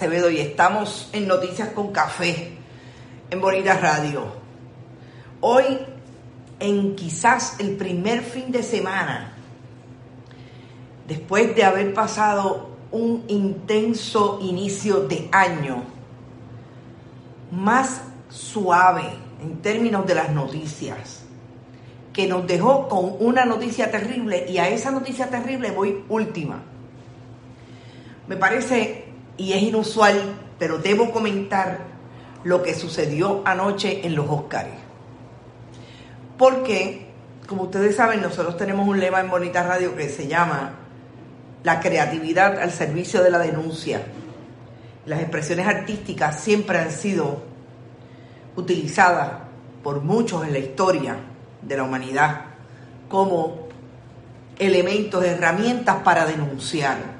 y estamos en Noticias con Café en Bonita Radio. Hoy, en quizás el primer fin de semana, después de haber pasado un intenso inicio de año, más suave en términos de las noticias, que nos dejó con una noticia terrible y a esa noticia terrible voy última. Me parece y es inusual, pero debo comentar lo que sucedió anoche en los Óscares. Porque, como ustedes saben, nosotros tenemos un lema en Bonita Radio que se llama la creatividad al servicio de la denuncia. Las expresiones artísticas siempre han sido utilizadas por muchos en la historia de la humanidad como elementos, herramientas para denunciar.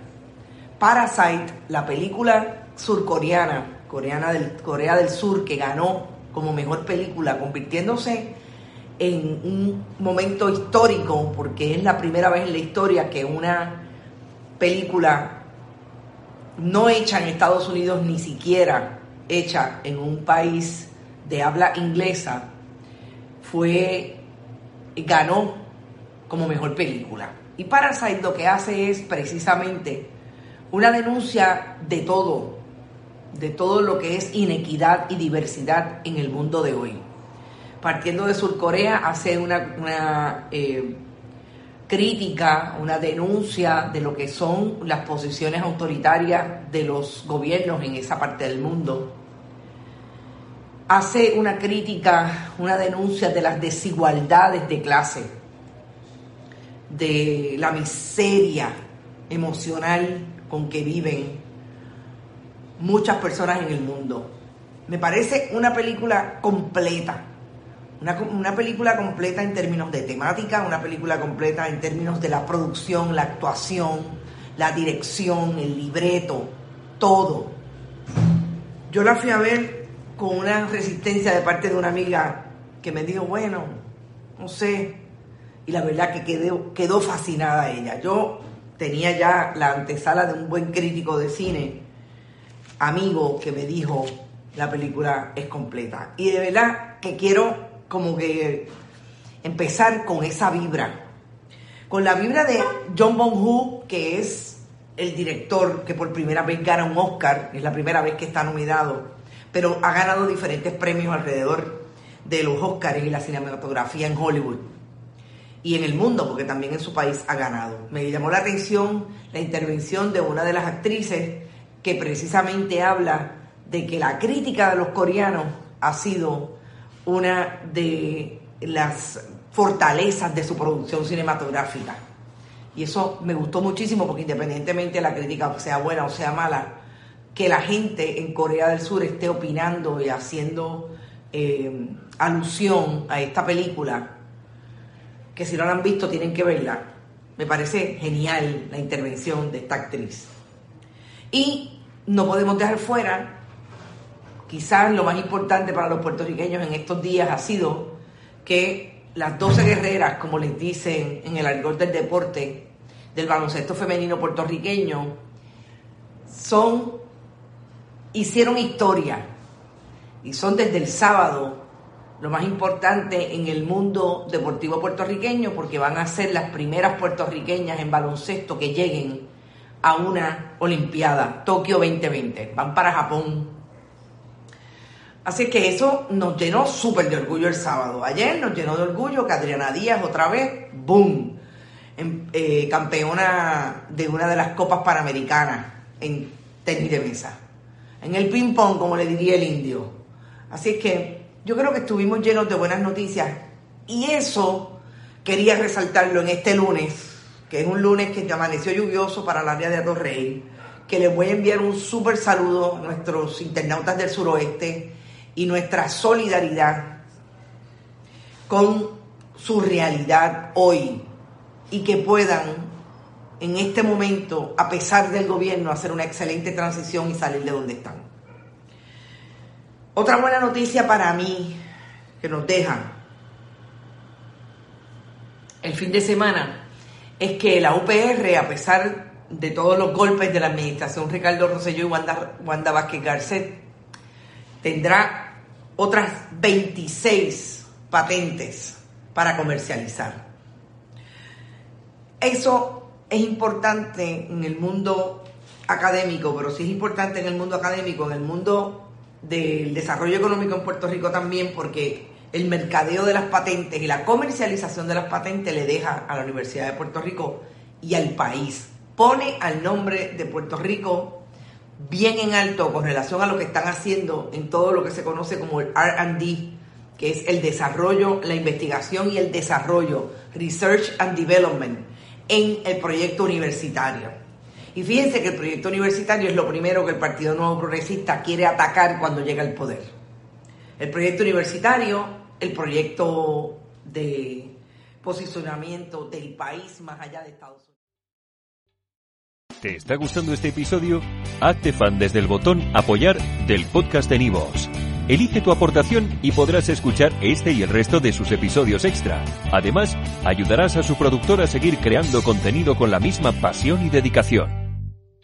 Parasite, la película surcoreana, coreana del, Corea del Sur, que ganó como mejor película, convirtiéndose en un momento histórico, porque es la primera vez en la historia que una película no hecha en Estados Unidos, ni siquiera hecha en un país de habla inglesa, fue ganó como mejor película. Y Parasite lo que hace es precisamente una denuncia de todo, de todo lo que es inequidad y diversidad en el mundo de hoy. Partiendo de Surcorea, hace una, eh, crítica, una denuncia de lo que son las posiciones autoritarias de los gobiernos en esa parte del mundo. Hace una crítica, una denuncia de las desigualdades de clase, de la miseria emocional con que viven muchas personas en el mundo. Me parece una película completa, una, película completa en términos de temática, una película completa en términos de la producción, la actuación, la dirección, el libreto, todo. Yo la fui a ver con una resistencia de parte de una amiga que me dijo, bueno, no sé, y la verdad que quedó, quedó fascinada ella. Yo tenía ya la antesala de un buen crítico de cine, amigo, que me dijo, la película es completa. Y de verdad que quiero como que empezar con esa vibra, con la vibra de John Bong-Hu, que es el director que por primera vez gana un Oscar, es la primera vez que está nominado, pero ha ganado diferentes premios alrededor de los Oscars y la cinematografía en Hollywood y en el mundo, porque también en su país ha ganado. Me llamó la atención la intervención de una de las actrices que precisamente habla de que la crítica de los coreanos ha sido una de las fortalezas de su producción cinematográfica. Y eso me gustó muchísimo porque independientemente de la crítica sea buena o sea mala, que la gente en Corea del Sur esté opinando y haciendo eh, alusión a esta película que si no la han visto tienen que verla. Me parece genial la intervención de esta actriz. Y no podemos dejar fuera, quizás lo más importante para los puertorriqueños en estos días ha sido que las 12 guerreras, como les dicen en el argot del deporte, del baloncesto femenino puertorriqueño, son, hicieron historia y son desde el sábado lo más importante en el mundo deportivo puertorriqueño porque van a ser las primeras puertorriqueñas en baloncesto que lleguen a una Olimpiada, Tokio 2020. Van para Japón. Así que eso nos llenó súper de orgullo el sábado. Ayer nos llenó de orgullo que Adriana Díaz otra vez, ¡boom! Eh, campeona de una de las copas panamericanas en tenis de mesa. En el ping-pong, como le diría el indio. Así que yo creo que estuvimos llenos de buenas noticias y eso quería resaltarlo en este lunes, que es un lunes que amaneció lluvioso para el área de Rey, que les voy a enviar un súper saludo a nuestros internautas del suroeste y nuestra solidaridad con su realidad hoy y que puedan en este momento, a pesar del gobierno, hacer una excelente transición y salir de donde están. Otra buena noticia para mí que nos deja el fin de semana es que la UPR, a pesar de todos los golpes de la administración Ricardo Rosselló y Wanda, Wanda Vázquez Garcet, tendrá otras 26 patentes para comercializar. Eso es importante en el mundo académico, pero sí es importante en el mundo académico, en el mundo del desarrollo económico en Puerto Rico también, porque el mercadeo de las patentes y la comercialización de las patentes le deja a la Universidad de Puerto Rico y al país. Pone al nombre de Puerto Rico bien en alto con relación a lo que están haciendo en todo lo que se conoce como el RD, que es el desarrollo, la investigación y el desarrollo, Research and Development, en el proyecto universitario. Y fíjense que el proyecto universitario es lo primero que el Partido Nuevo Progresista quiere atacar cuando llega al poder. El proyecto universitario, el proyecto de posicionamiento del país más allá de Estados Unidos. ¿Te está gustando este episodio? Hazte fan desde el botón apoyar del podcast de Nivos. Elige tu aportación y podrás escuchar este y el resto de sus episodios extra. Además, ayudarás a su productor a seguir creando contenido con la misma pasión y dedicación.